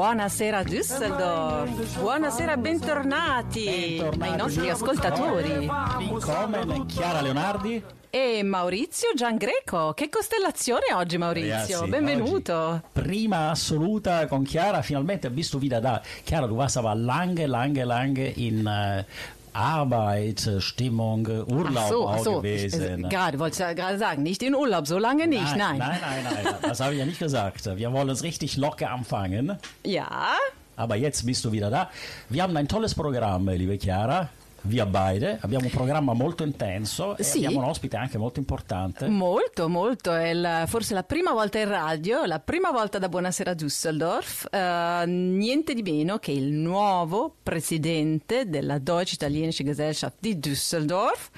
Buonasera Düsseldorf, buonasera, bentornati, Bentornati. ai nostri ascoltatori. Come Chiara Leonardi? E Maurizio Giangreco, che costellazione oggi Maurizio, Ragazzi, benvenuto. oggi prima assoluta con Chiara, finalmente bist du wieder da. Chiara, du warst aber lange, lange, lange in äh, Arbeit, Stimmung, Urlaub Ach so, ach so. gewesen. Äh, Gerade, wollte ich ja gerade sagen, nicht in Urlaub, so lange nicht, nein. nein, nein, nein, nein, das habe ich ja nicht gesagt. Wir wollen es richtig locker anfangen. Ja, Aber jetzt bist du wieder da. Wir haben ein tolles Programm, liebe Chiara. Wir beide abbiamo un programma molto intenso e Sì. abbiamo un ospite anche molto importante. molto, molto. È la- forse la prima volta in radio, la prima volta da Buonasera Düsseldorf. eh, niente di meno che il nuovo presidente della Deutsch-Italienische Gesellschaft di Düsseldorf,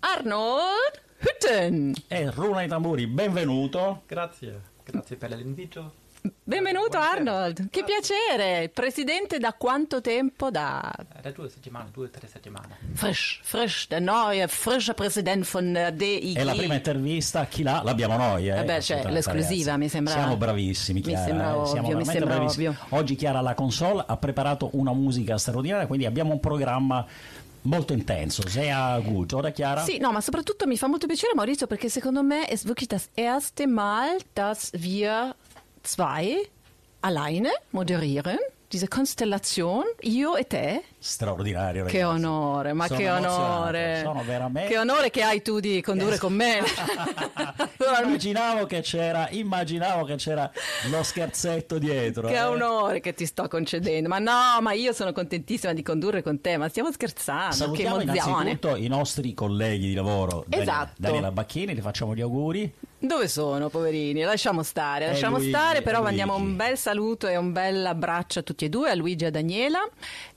Arnold Hütten. E Runa i tamburi, benvenuto. Grazie, grazie per l'invito. Benvenuto Buonasera. Arnold, che piacere. Presidente da quanto tempo? Da Da due settimane, due o tre settimane. frisch, frisch, der neue, frische Präsident von DIG. È la prima intervista, chi l'ha? L'abbiamo noi. Eh, Eh beh, cioè, l'esclusiva, ragazzi. mi sembra- Siamo bravissimi, mi Chiara. sembra eh, ovvio, Siamo mi sembra bravissimi. ovvio. Oggi Chiara alla console ha preparato una musica straordinaria, quindi abbiamo un programma molto intenso. Sehr gut, oder Chiara? Sì, no, ma soprattutto mi fa molto piacere Maurizio perché secondo me è wirklich das erste Mal, dass wir zwei alleine moderieren. Diese Konstellation, io e te. Straordinario, Che ragazzi. onore, ma Sono che onore. Sono veramente... Che onore che hai tu di condurre con me. immaginavo che c'era, immaginavo che c'era lo scherzetto dietro. Che eh. onore che ti sto concedendo. Ma no, ma io sono contentissima di condurre con te, ma stiamo scherzando. Salutiamo che emozione. innanzitutto i nostri colleghi di lavoro. Esatto. Daniela Bacchini, le facciamo gli auguri. Dove sono, poverini? Lasciamo stare, Eh, lasciamo Luigi, stare, eh, però mandiamo un bel saluto e un bel abbraccio a tutti e due, a Luigi e a Daniela.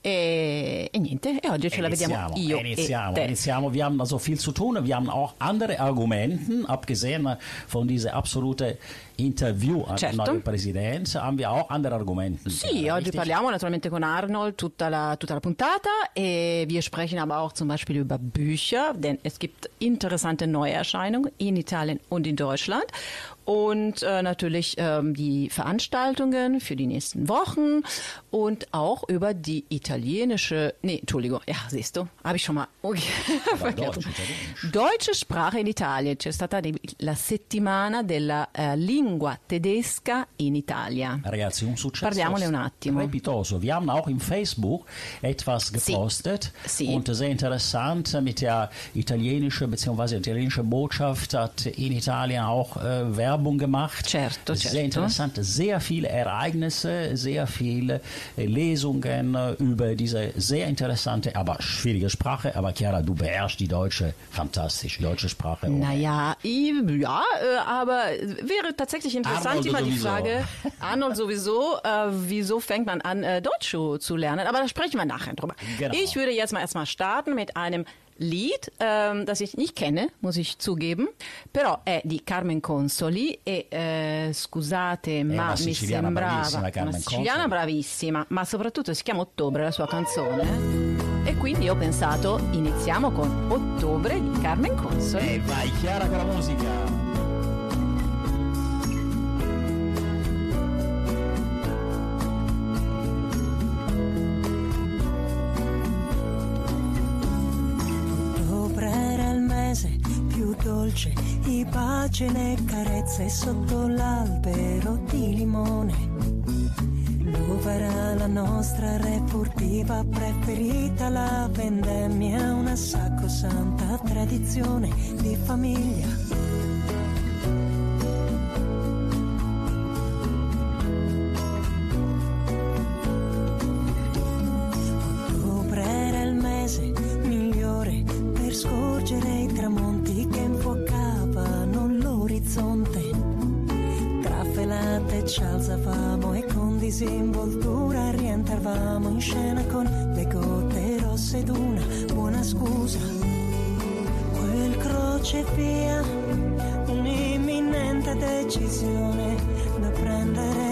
E, e niente, e oggi ce la vediamo Iniziamo, io iniziamo, e te. iniziamo. Wir haben da so viel zu tun. Wir haben auch andere Argumenten, abgesehen von dieser absolute Interview Certo. neuen Präsident, haben wir auch andere Argumenten. Sì, Ja, oggi richtig? parliamo naturalmente con Arnold tutta la, tutta la puntata e wir sprechen aber auch zum Beispiel über Bücher, denn es gibt interessante Neuerscheinungen in Italien und in Deutschland und äh, natürlich ähm, die Veranstaltungen für die nächsten Wochen und auch über die italienische, nee, Entschuldigung, ja, siehst du, habe ich schon mal okay, verkehrt. Deutsch, Italienisch. Deutsche Sprache in Italia, c'è stata la settimana della eh, lingua tedesca in Italia. Ragazzi, un successo Parliamone un attimo. strepitoso. Wir haben auch im Facebook etwas Sì. gepostet Sì. und sehr interessant mit der italienischen bzw. italienische Botschaft hat in Italien auch äh, Werbung gemacht. Certo, Sehr certo. interessant, sehr viele Ereignisse, sehr viele äh, Lesungen äh, über diese sehr interessante, aber schwierige Sprache. Aber Chiara, du beherrschst die deutsche fantastisch, deutsche Sprache. ohne Naja, ja, äh, aber wäre tatsächlich interessant Arnold immer die sowieso. Frage, Arnold sowieso, äh, wieso fängt man an, äh, Deutsch zu, zu lernen? Aber da sprechen wir nachher drüber. Genau. Ich würde jetzt mal erstmal starten mit einem Lied, ähm, das ich nicht kenne, muss ich zugeben, però è di Carmen Consoli e eh, scusate ma una mi sembrava una siciliana Consoli. bravissima, ma soprattutto si chiama Ottobre la sua canzone e quindi ho pensato iniziamo con Ottobre di Carmen Consoli. E vai Chiara con la musica. Dolce, di pace e carezze sotto l'albero di limone. L'uva era la nostra refurtiva preferita, la vendemmia una sacrosanta tradizione di famiglia. Rientravamo in scena con le gote rosse d'una buona scusa. Quel crocevia, un'imminente decisione da prendere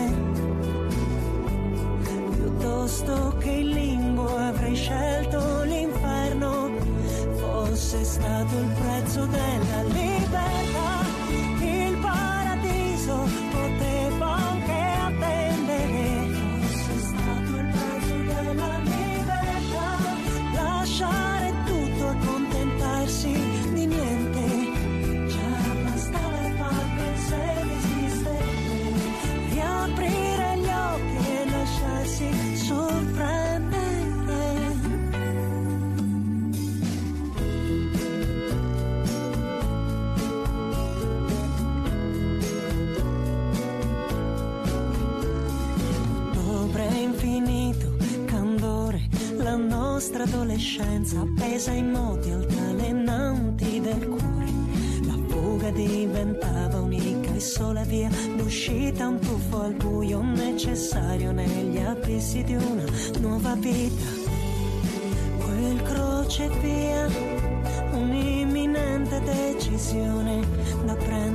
adolescenza appesa in moti altalenanti del cuore. La fuga diventava unica e sola via d'uscita, un tuffo al buio necessario negli abissi di una nuova vita. Quel crocevia, un'imminente decisione da prendere.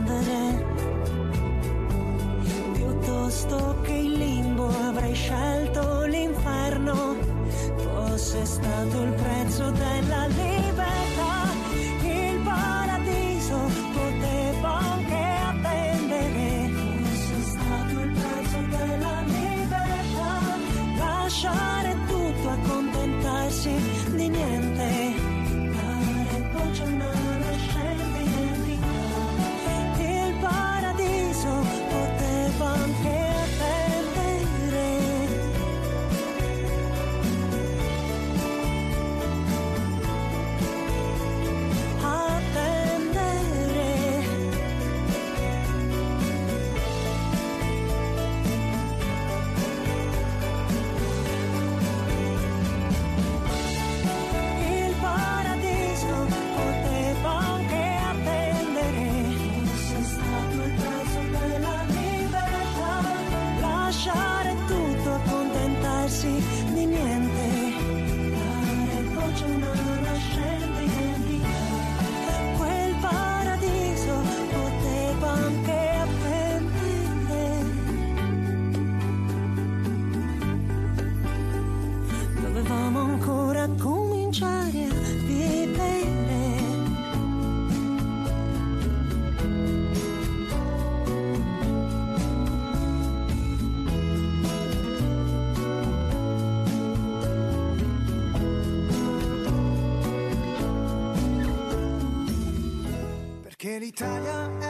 in Italia.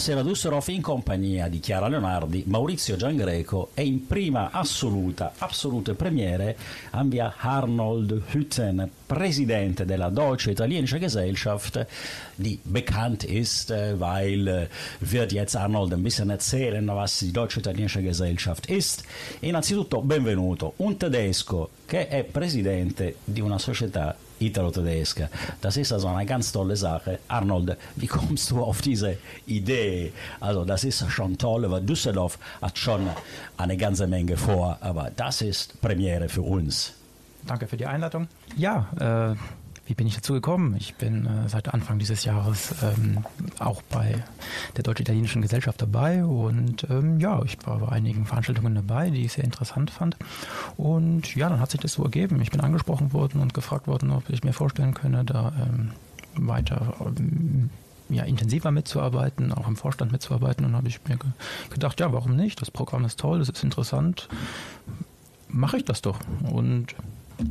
Buonasera Dusserov in compagnia di Chiara Leonardi, Maurizio Giangreco e in prima assoluta, assolute premiere wir Arnold Hütten, Präsident della Deutsche Italienische Gesellschaft, die bekannt ist, äh, weil äh, wird jetzt Arnold ein bisschen erzählen, was die Deutsche Italienische Gesellschaft ist. Innanzitutto benvenuto, un tedesco che è presidente di una società italo-tedesca. Das ist also eine ganz tolle Sache. Arnold, wie kommst du auf diese Idee? Also das ist schon toll, weil Düsseldorf hat schon eine ganze Menge vor, aber das ist Premiere für uns. Danke für die Einladung. Ja, äh, wie bin ich dazu gekommen? Ich bin äh, seit Anfang dieses Jahres ähm, auch bei der Deutsch-Italienischen Gesellschaft dabei und ähm, ja, ich war bei einigen Veranstaltungen dabei, die ich sehr interessant fand. Und ja, dann hat sich das so ergeben. Ich bin angesprochen worden und gefragt worden, ob ich mir vorstellen könne, da ähm, weiter ähm, ja, intensiver mitzuarbeiten, auch im Vorstand mitzuarbeiten. Und dann habe ich mir ge gedacht, ja, warum nicht? Das Programm ist toll, das ist interessant. Mache ich das doch. Und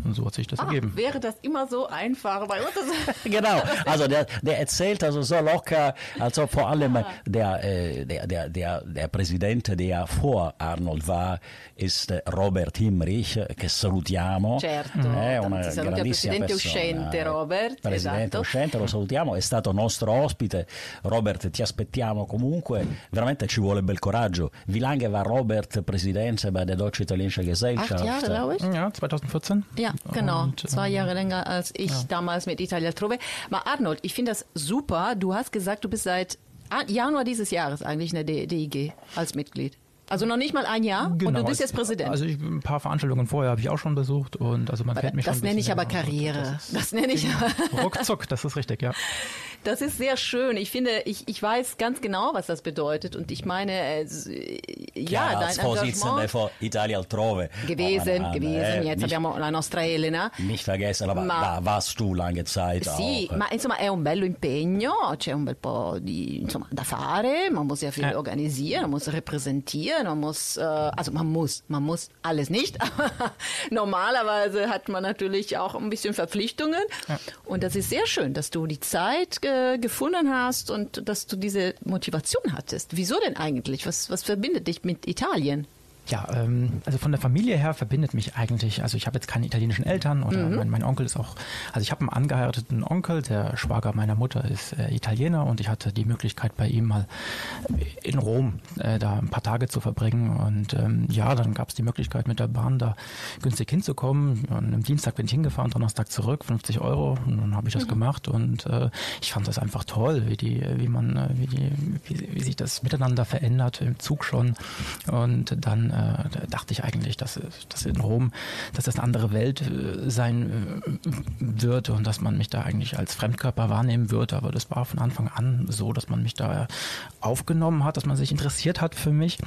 und so hat sich das Ah, ergeben. wäre das immer so einfach bei uns? genau, also der, der erzählt also so locker, also vor allem der, äh, der, der, der, der Präsident, der vor Arnold war, ist äh, Robert Himrich, äh, che salutiamo. Certo, è tanti una grandissima presidente persona. uscente, Robert, Presidente esatto. uscente, lo salutiamo, è stato nostro ospite. Robert, ti aspettiamo comunque, veramente ci vuole bel coraggio. Wie lange war Robert Präsident bei der Deutsche Italienische Gesellschaft? Acht Jahre, glaube ich. Ja, 2014. Ja, genau. Und, Zwei ähm, Jahre länger als ich damals mit Italia Trove. Mal Arnold, ich finde das super. Du hast gesagt, du bist seit Januar dieses Jahres eigentlich in der DIG als Mitglied. Also noch nicht mal ein Jahr und du bist jetzt Präsident. Also ich, ein paar Veranstaltungen vorher habe ich auch schon besucht und also man kennt mich das schon. ein nenne ich aber. Karriere. Das, Das nenne ich. ruckzuck, das ist richtig, ja. Das ist sehr schön. Ich finde, ich, ich weiß ganz genau, was das bedeutet. Und ich meine, äh, ja, als dein Vorsitzender Engagement von Italia Altrove. gewesen, An- an- gewesen. äh, Jetzt nicht, abbiamo la nostra Elena. nicht vergessen, aber Ma- da warst du lange Zeit Sì, auch. ma insomma è un bello impegno, c'è un bel po' di, insomma, da fare, man muss ja viel Ja. organisieren, man muss repräsentieren, man muss, äh, also man muss, man muss alles nicht, normalerweise hat man natürlich auch ein bisschen Verpflichtungen und das ist sehr schön, dass du die Zeit äh, gefunden hast und dass du diese Motivation hattest. Wieso denn eigentlich? Was, was verbindet dich mit Italien? Ja, ähm, also von der Familie her verbindet mich eigentlich, also ich habe jetzt keine italienischen Eltern oder Mhm. mein, mein Onkel ist auch, also ich habe einen angeheirateten Onkel, der Schwager meiner Mutter ist äh, Italiener und ich hatte die Möglichkeit bei ihm mal in Rom äh, da ein paar Tage zu verbringen und ähm, ja, dann gab es die Möglichkeit mit der Bahn da günstig hinzukommen. Und am Dienstag bin ich hingefahren, Donnerstag zurück, 50 Euro und dann habe ich das gemacht und äh, ich fand das einfach toll, wie die, wie man, äh, wie die, wie, wie sich das miteinander verändert im Zug schon und dann äh, da dachte ich eigentlich, dass, dass in Rom, dass das eine andere Welt äh, sein äh, wird und dass man mich da eigentlich als Fremdkörper wahrnehmen wird. Aber das war von Anfang an so, dass man mich da aufgenommen hat, dass man sich interessiert hat für mich.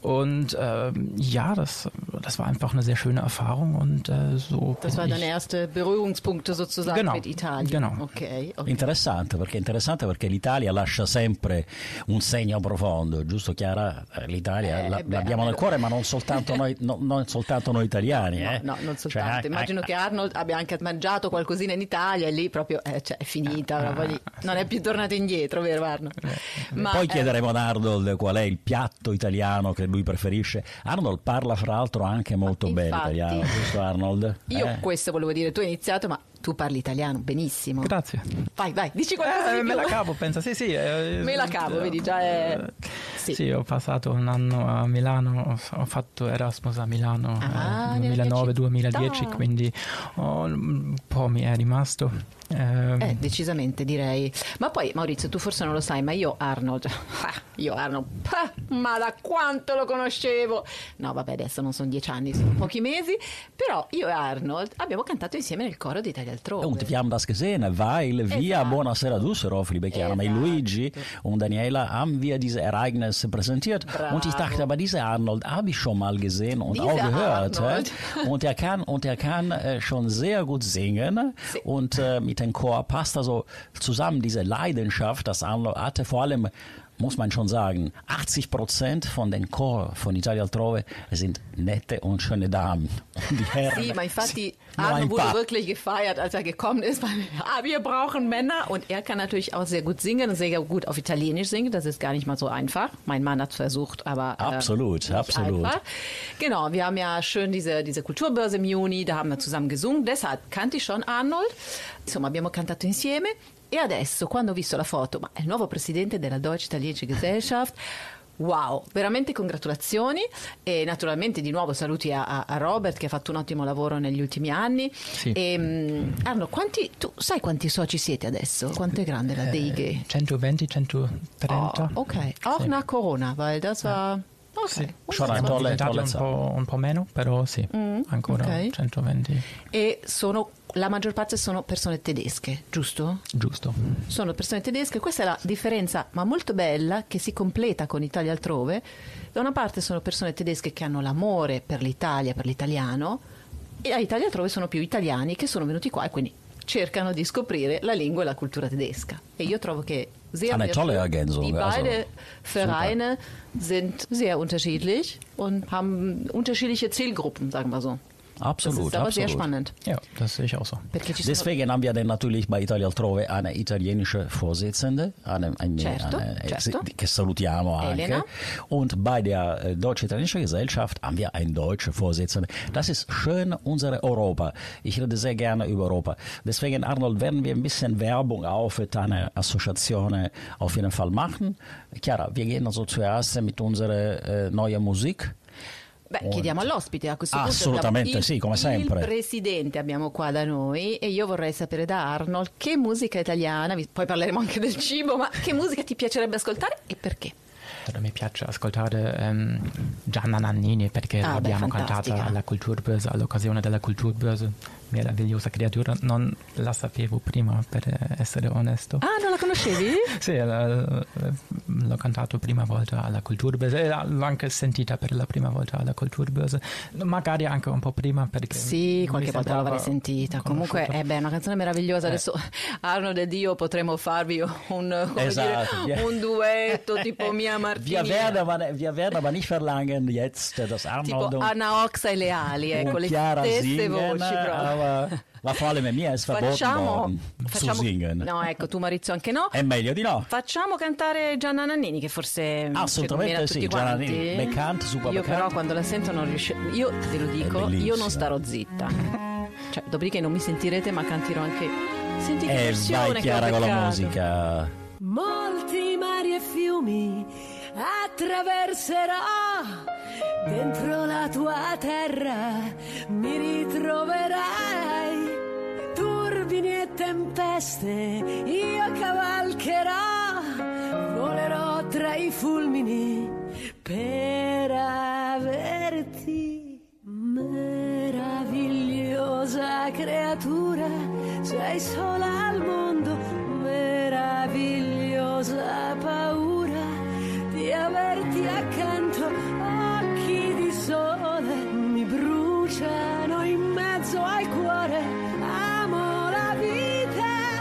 Und ähm, ja, das, das war einfach eine sehr schöne Erfahrung und äh, so. Das war deine erste Berührungspunkte sozusagen Genau, mit Italien. genau. Okay, okay. Interessante perché, interessante perché l'Italia lascia sempre un segno profondo, giusto Chiara? Eh, L'Italia Eh, l'abbiamo nel cuore, ma non soltanto noi, no- non soltanto noi italiani. No, eh. no, non Cioè, soltanto. eh, Immagino eh, che Arnold abbia anche mangiato qualcosina in Italia e lì proprio eh, cioè, è finita, proprio lì. non è più tornato indietro, vero Arnold? Ma, Poi eh, chiederemo ad Arnold qual è il piatto italiano che lui preferisce. Arnold parla fra l'altro anche molto bene italiano, giusto Arnold? io Eh. questo volevo dire, tu hai iniziato, ma tu parli italiano benissimo. Grazie. Vai, vai, dici qualcosa Eh, di me la cavo, penso, sì, sì. eh, Me la cavo, vedi, già è... Sì. Sì. ho passato un anno a Milano, ho- fatto Erasmus a Milano Ah, eh, nella mia 2009-2010, città. quindi oh, un po' mi è rimasto. Eh, Eh, decisamente direi. Ma poi Maurizio, tu forse non lo sai, ma io Arnold, ah, io Arnold, ah, ma da quanto lo conoscevo? No, vabbè, adesso non sono dieci anni, sono pochi mesi, però io e Arnold abbiamo cantato insieme nel coro di Italia altrove. Haben das gesehen, weil Esatto. Buonasera Düsseldorf, liebe Chiara, Esatto. Luigi und Daniela haben wir diese Ereignisse präsentiert. Bravo. Und ich dachte, aber dieser Arnold habe ich schon mal gesehen und auch gehört. Arnold. Äh? Und er kann, und er kann äh, schon sehr gut singen Sì. und äh, mit dem Chor passt also zusammen diese Leidenschaft, das Arnold hatte, vor allem muss man schon sagen, 80 Prozent von den Chor von Italia Altrove sind nette und schöne Damen. Und die Herren infatti sind nur Arno wurde wirklich gefeiert, als er gekommen ist, weil ah, wir brauchen Männer und er kann natürlich auch sehr gut singen und sehr gut auf Italienisch singen. Das ist gar nicht mal so einfach. Mein Mann hat es versucht, aber äh, Absolut, nicht absolut. Einfach. Genau, wir haben ja schön diese, diese Kulturbörse im Juni, da haben wir zusammen gesungen. Deshalb kannte ich schon Arnold. Insomma, abbiamo cantato insieme. E adesso, quando ho visto la foto, ma è il nuovo presidente della Deutsche Italienische Gesellschaft. Wow, veramente congratulazioni e naturalmente di nuovo saluti a, a- Robert che ha fatto un ottimo lavoro negli ultimi anni. Sì. E, mm, Arno, quanti, tu sai quanti soci siete adesso? Quanto è grande la DIG? 120, 130. Oh, ok, auch Sì. nach Corona, weil das war... Ok, Sì. Tolle, diventati tolle un po', un po' meno, però sì, ancora ok. 120, E sono, la maggior parte sono persone tedesche, giusto? giusto. sono persone tedesche, questa è la differenza, ma molto bella, che si completa con Italia altrove. Da una parte sono persone tedesche che hanno l'amore per l'Italia, per l'italiano, e a Italia altrove sono più italiani che sono venuti qua e quindi cercano di scoprire la lingua e la cultura tedesca. E io trovo che sehr, Eine tolle. Ergänzung, Die also, beide Vereine sind sehr unterschiedlich und haben unterschiedliche Zielgruppen, sagen wir so. Absolut, das ist aber sehr absolut. spannend. Ja, das sehe ich auch so. Deswegen haben wir dann natürlich bei Italia Altrove eine italienische Vorsitzende, eine, eine, Certo, eine, certo. che salutiamo anche. Elena. Und bei der äh, Deutsch-Italienischen Gesellschaft haben wir eine deutsche Vorsitzende. Das ist schön, unsere Europa. Ich rede sehr gerne über Europa. Deswegen, Arnold, werden wir ein bisschen Werbung auch für deine Assoziation auf jeden Fall machen. Chiara, wir gehen also zuerst mit unserer äh, neuen Musik. Beh, chiediamo all'ospite a questo punto. Assolutamente il- sì, come sempre. Il presidente abbiamo qua da noi e io vorrei sapere da Arnold che musica italiana, poi parleremo anche del cibo, ma che musica ti piacerebbe ascoltare e perché? Allora, mi piace ascoltare ehm, Gianna Nannini perché Ah, beh, l'abbiamo fantastica. cantata alla Culturbörse, all'occasione della Culturbörse. Meravigliosa creatura, non la sapevo prima per essere onesto. Ah, non la conoscevi? Sì, eh, l'ho cantato prima volta alla Culturbörse e l'ho anche sentita per la prima volta alla Culturbörse, magari anche un po' prima perché Sì, qualche volta l'avrei sentita. Comunque, conosciuta. eh beh, è una canzone meravigliosa. Eh. Adesso Arnold ed io potremmo farvi un, Esatto, dire, ja. un duetto tipo Mia Martini. Wir werden, aber, wir werden aber nicht verlangen jetzt, tipo Arnold und Anna Oxa e le ali, ecco, le stesse singen, voci proprio. Aber Ma vor allem a me è worden zu singen. No, ecco, tu Maurizio anche no. È meglio di no. Facciamo cantare Gianna Nannini, che forse Assolutamente ci sì, Gianna tutti Nannini, quanti. beccante, super Io però quando la sento non riesco... Io te lo dico, io non starò zitta. Cioè, dopodiché non mi sentirete, ma canterò anche... Senti che E versione vai che ho Chiara con la musica. Molti mari e fiumi attraverserò dentro la tua terra, mi ritroverai. Turbini e tempeste io cavalcherò, volerò tra i fulmini per averti. Meravigliosa creatura, sei sola al mondo, meravigliosa paura di averti accanto, occhi di sole mi bruciano in mezzo al cuore, amo la vita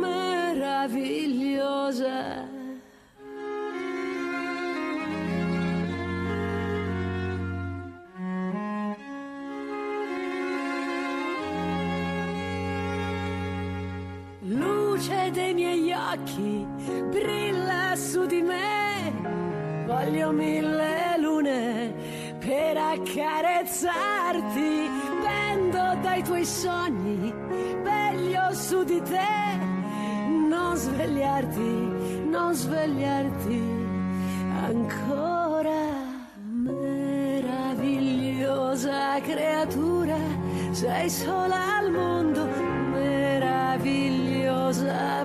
meravigliosa. Luce dei miei occhi brilla su di me. Voglio mille lune per accarezzarti. Pendo dai tuoi sogni, veglio su di te. Non svegliarti, non svegliarti ancora. Meravigliosa creatura, sei sola al mondo, was I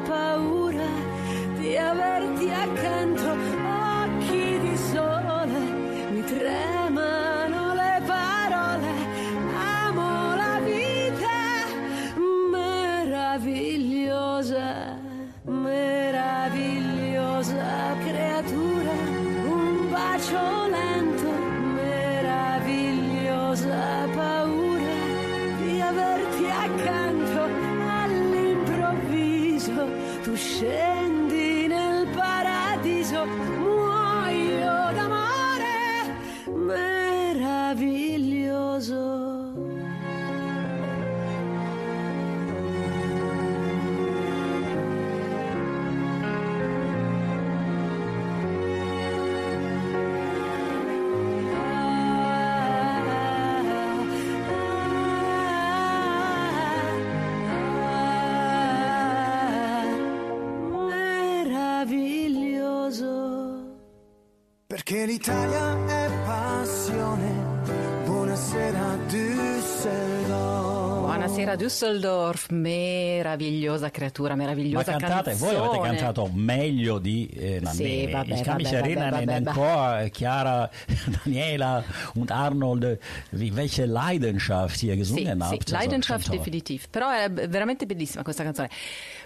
Buonasera Düsseldorf, meravigliosa creatura, Ma meravigliosa cantate, voi avete canzone. cantato meglio di eh, Nannini. Sì, vabbè, vabbè. Chor, äh, Chiara, Daniela und Arnold, welche Leidenschaft Sì, gesungen sì, habt. Also, Leidenschaft toll. definitiv, però è veramente bellissima questa canzone.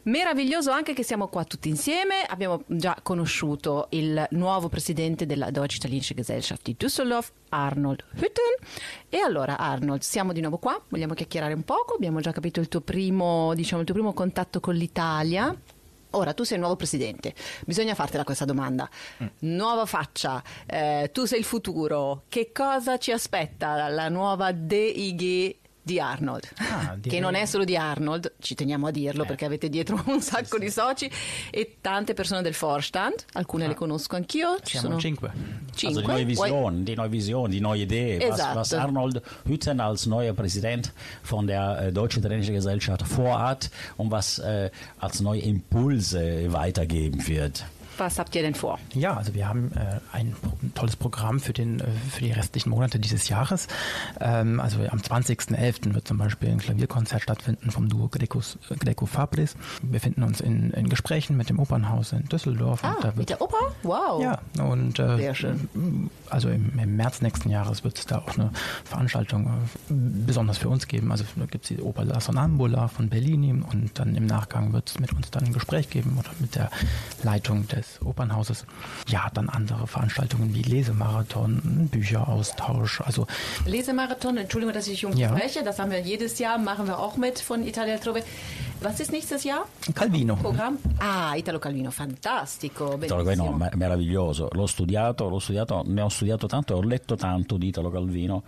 Meraviglioso anche che siamo qua tutti insieme, abbiamo già conosciuto il nuovo presidente della Deutsch-Italienische Gesellschaft di Düsseldorf, Arnold Hütten. E allora Arnold, siamo di nuovo qua, vogliamo chiacchierare un poco, abbiamo già capito il tuo primo, diciamo, il tuo primo contatto con l'Italia. Ora, tu sei il nuovo presidente, bisogna fartela questa domanda. Nuova faccia, eh, tu sei il futuro, che cosa ci aspetta dalla nuova DIG di Arnold? Ah, che non è solo di Arnold, ci teniamo a dirlo perché avete dietro un sacco di soci e tante persone del Vorstand, alcune le conosco anch'io. Ci Siamo sono cinque. cinque. Also die neue Vuoi- Vision, die neue Vision, die neue Idee, was, Esatto. was Arnold Hütten als neuer Präsident von der äh, Deutsch-Italienischen Gesellschaft vorhat und was äh, als neue Impulse weitergeben wird. Was habt ihr denn vor? Ja, also wir haben äh, ein, tolles Programm für, den, äh, für die restlichen Monate dieses Jahres. Ähm, also am 20.11. wird zum Beispiel ein Klavierkonzert stattfinden vom Duo Greco, Greco Fabris. Wir befinden uns in, in Gesprächen mit dem Opernhaus in Düsseldorf. Ah, da mit wird, der Oper? Wow. ja, und äh, Sehr schön. also im, im März nächsten Jahres wird es da auch eine Veranstaltung äh, besonders für uns geben. Also da gibt es die Oper La Sonambula von Bellini und dann im Nachgang wird es mit uns dann ein Gespräch geben oder mit der Leitung des Opernhauses. Ja, dann andere Veranstaltungen wie Lesemarathon, Bücheraustausch. Also Lesemarathon, Entschuldigung, dass ich dich unterbreche, das haben wir jedes Jahr, machen wir auch mit von Italia Trove. Was ist nächstes Jahr? Calvino. Programm? Ah, Italo Calvino, fantastico. Italo Calvino, meraviglioso. L'ho studiato, l'ho studiato, ne ho studiato tanto e ho letto tanto di Italo Calvino.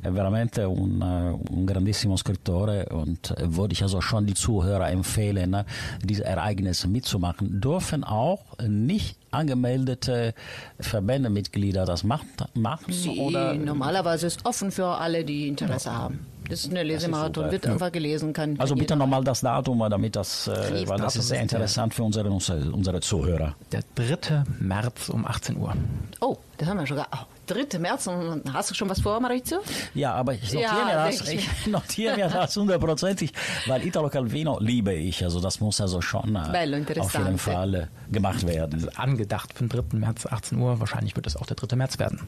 È veramente un, äh, un grandissimo scrittore und würde ich also schon die Zuhörer empfehlen, diese Ereignisse mitzumachen. Dürfen auch nicht angemeldete Verbändemitglieder das macht, machen? Sie, oder? normalerweise ist offen für alle, die Interesse haben. Das ist eine Lesemarathon, wird einfach gelesen. Kann, Also bitte nochmal das Datum, damit das, äh, weil das ist sehr interessant für unsere, unsere, unsere Zuhörer. Der 3. März um 18 Uhr. Oh, das haben wir schon. Oh, 3. März. Und Hast du schon was vor, Maurizio? Ja, aber ich notiere Ja, mir das, ich ich notiere mir das hundertprozentig, weil Italo Calvino liebe ich. Also das muss also schon äh, Bello, auf jeden Fall äh, gemacht werden. Angedacht für den 3. März 18 Uhr. Wahrscheinlich wird es auch der 3. März werden.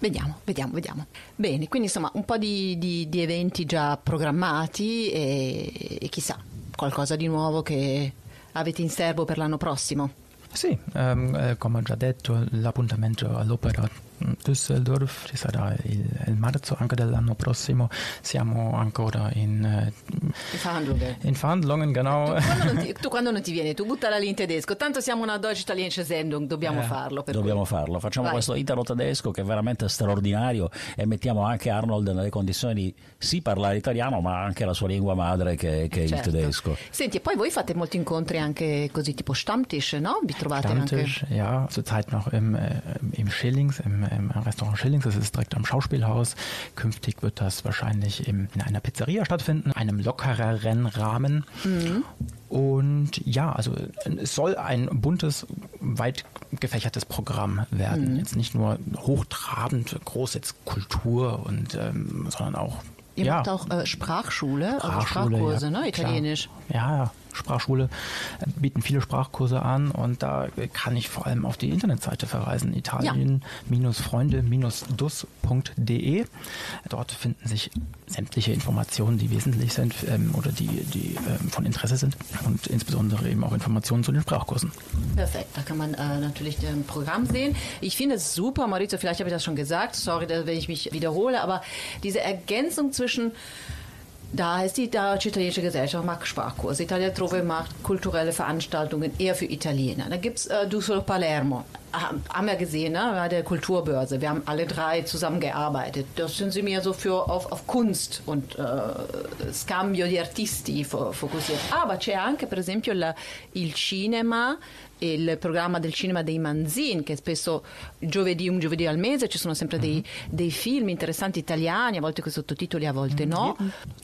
Vediamo, vediamo, vediamo. Bene, quindi insomma un po' di, di- di eventi già programmati e, e chissà, qualcosa di nuovo che avete in serbo per l'anno prossimo. Sì, ehm, eh, come ho già detto, l'appuntamento all'Opera Düsseldorf ci sarà il, il marzo anche dell'anno prossimo. Siamo ancora in, eh, In Verhandlungen. in Verhandlungen, genau. Quando non ti- tu quando non ti viene, tu buttala lì in tedesco. Tanto siamo una deutsch-italienische Sendung, dobbiamo farlo. Per Dobbiamo cui- farlo. Facciamo Vai. questo italo tedesco che è veramente straordinario e mettiamo anche Arnold nelle condizioni di sì parlare italiano, ma anche la sua lingua madre che, che è Certo. il tedesco. Senti, e poi voi fate molti incontri anche così tipo Stammtisch, no? Vi trovate anche... Stammtisch, ja, zurzeit noch im, äh, im Schillings, im, im Restaurant Schillings, das ist direkt am Schauspielhaus. Künftig wird das wahrscheinlich im, in einer Pizzeria stattfinden, einem lockereren Rahmen. Und ja, also es soll ein buntes, weit gefächertes Programm werden. Jetzt nicht nur hochtrabend, groß jetzt Kultur und ähm, sondern auch Ihr ja, macht auch äh, Sprachschule, also Sprachschule, Sprachkurse, ja, ne? klar. Italienisch. Ja, ja, Sprachschule äh, bieten viele Sprachkurse an und da kann ich vor allem auf die Internetseite verweisen, italien-freunde-dus.de. Dort finden sich sämtliche Informationen, die wesentlich sind ähm, oder die, die ähm, von Interesse sind und insbesondere eben auch Informationen zu den Sprachkursen. Perfekt, da kann man äh, natürlich das Programm sehen. Ich finde es super, Maurizio, vielleicht habe ich das schon gesagt, sorry, wenn ich mich wiederhole, aber diese Ergänzung zwischen da ist die Deutsche Italienische Gesellschaft, macht Sprachkurse, Italia Trove macht kulturelle Veranstaltungen eher für Italiener. Da gibt es äh, Düsseldorf Palermo, haben wir gesehen, ne? bei der Kulturbörse. Wir haben alle drei zusammengearbeitet. Das sind sie mehr so für auf, auf Kunst und äh, scambio di artisti fo- fokussiert. Aber c'è anche per esempio la- il cinema il programma del cinema dei Manzin, che spesso giovedì, un giovedì al mese ci sono sempre dei, dei film interessanti italiani, a volte con sottotitoli, a volte no.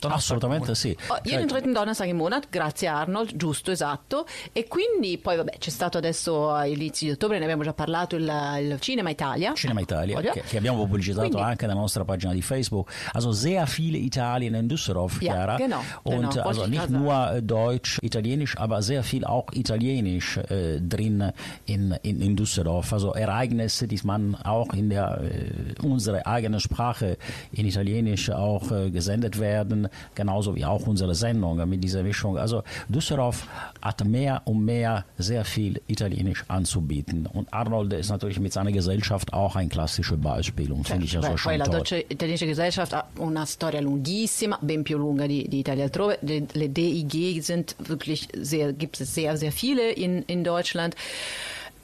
Assolutamente sì. Oh, Jeden dritten Donnerstag im Monat, grazie Arnold, giusto, esatto. E quindi poi vabbè c'è stato adesso all'inizio di ottobre, ne abbiamo già parlato, il, il Cinema Italia. Cinema Italia, Voglio- che, che abbiamo pubblicizzato Quindi- anche nella nostra pagina di Facebook. Also sehr viele Italien in Düsseldorf, Ja, Chiara. genau, Und genau, also nicht nur Deutsch, Italienisch, aber sehr viel auch Italienisch äh, drin in, in, in Düsseldorf. Also Ereignisse, die man auch in der äh, unsere eigene Sprache in Italienisch auch äh, gesendet werden, genauso wie auch unsere Sendung mit dieser Mischung. Also Düsseldorf hat mehr und mehr sehr viel Italienisch anzubieten. Und Arnold ist natürlich mit seiner Gesellschaft auch ein klassisches Beispiel und finde ich also Beh, schon poi la. Deutsche Italienische Gesellschaft ha una storia lunghissima, ben più lunga di, di Italia altrove. Le, le DIG sind wirklich sehr, gibt es sehr, sehr viele in, in Deutschland.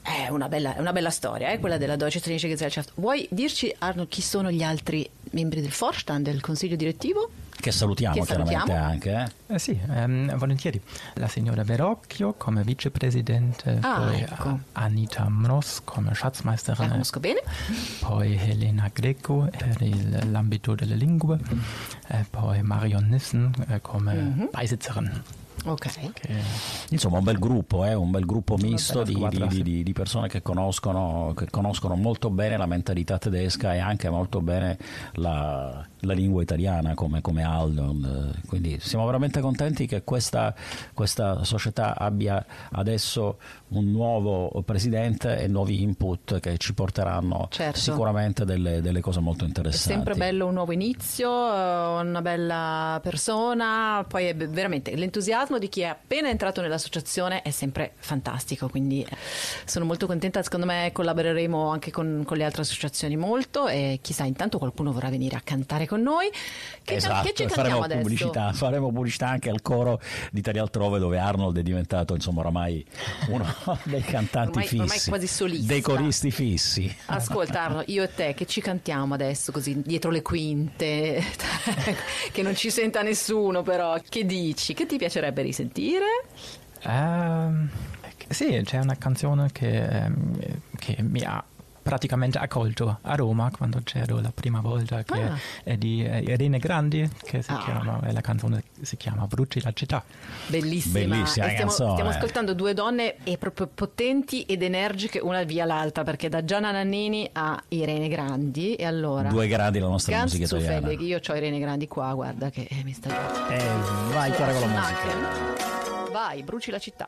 È una bella, una bella storia, eh, quella della Deutsche Italienische Gesellschaft. Vuoi dirci, Arno, chi sono gli altri membri del Vorstand, del consiglio direttivo? Che salutiamo Che chiaramente salutiamo. anche. eh. Eh sì, ehm, volentieri. La signora Verocchio come vicepresidente, Ah, poi ecco. Anita Mros come La schatzmeisterin, conosco bene. poi Helena Greco per il- l'ambito delle lingue, e poi Marion Nissen eh, come Mhm. Beisitzerin. Ok. Che- Insomma, un bel gruppo, eh, un bel gruppo misto di, di- di- di persone che conoscono, che conoscono molto bene la mentalità tedesca e anche molto bene la, la lingua italiana come, come Aldo. Eh, Quindi siamo veramente contenti che questa, questa società abbia adesso un nuovo presidente e nuovi input che ci porteranno Certo. sicuramente delle, delle cose molto È interessanti. sempre bello un nuovo inizio, eh, una bella persona, poi è veramente l'entusiasmo di chi è appena entrato nell'associazione è sempre fantastico, quindi eh, sono molto contenta, secondo me collaboreremo anche con, con le altre associazioni molto e chissà intanto qualcuno vorrà venire a cantare con noi. Che, esatto, che ci faremo cantiamo pubblicità, adesso? faremo pubblicità anche al coro di Italia Altrove dove Arnold è diventato insomma oramai uno dei cantanti Ormai- fissi, ormai quasi solista. dei coristi fissi. Ascolta Arno, io e te che ci cantiamo adesso così dietro le quinte, che non ci senta nessuno però, che dici? Che ti piacerebbe risentire? Ehm, sì, c'è una canzone che, ehm, che mi ha praticamente accolto a Roma quando c'ero la prima volta, che Ah. è di Irene Grandi, che si Ah. chiama, e la canzone si chiama Bruci la città. Bellissima, Bellissima E stiamo, canzone. stiamo ascoltando due donne e proprio potenti ed energiche una via l'altra perché da Gianna Nannini a Irene Grandi e allora Due gradi la nostra Ganz musica italiana. zufällig, io ho Irene Grandi qua guarda che eh, mi sta Eh, vai chiara con la musica. Vai bruci la città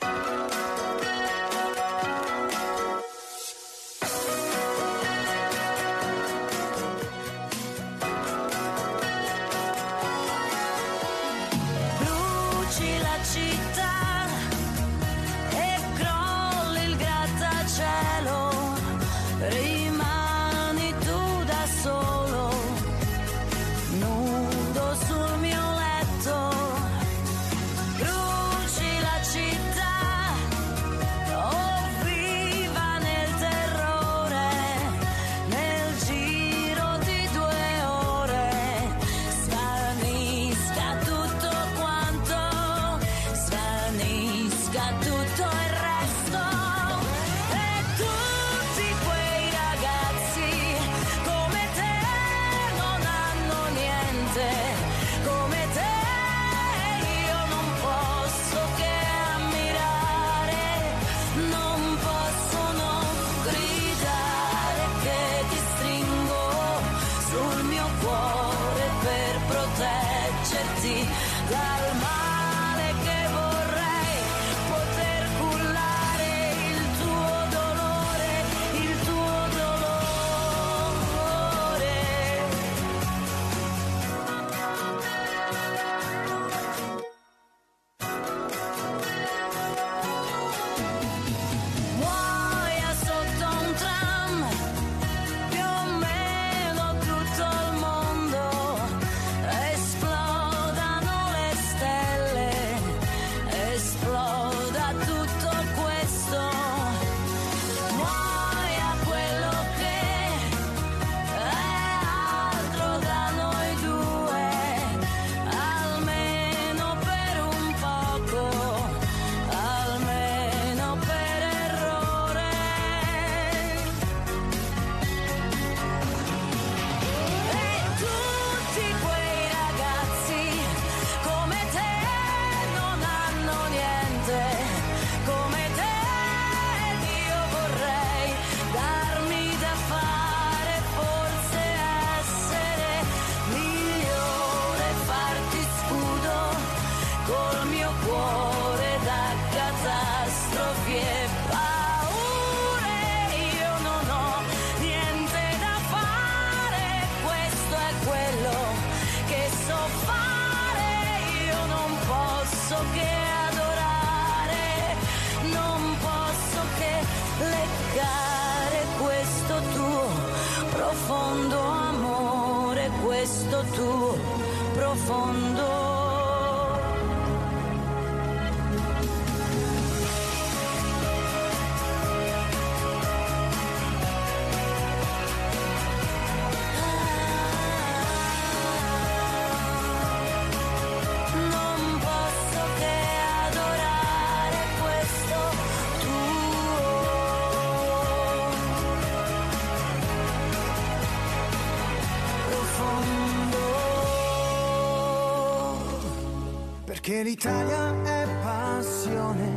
Perché l'Italia è passione.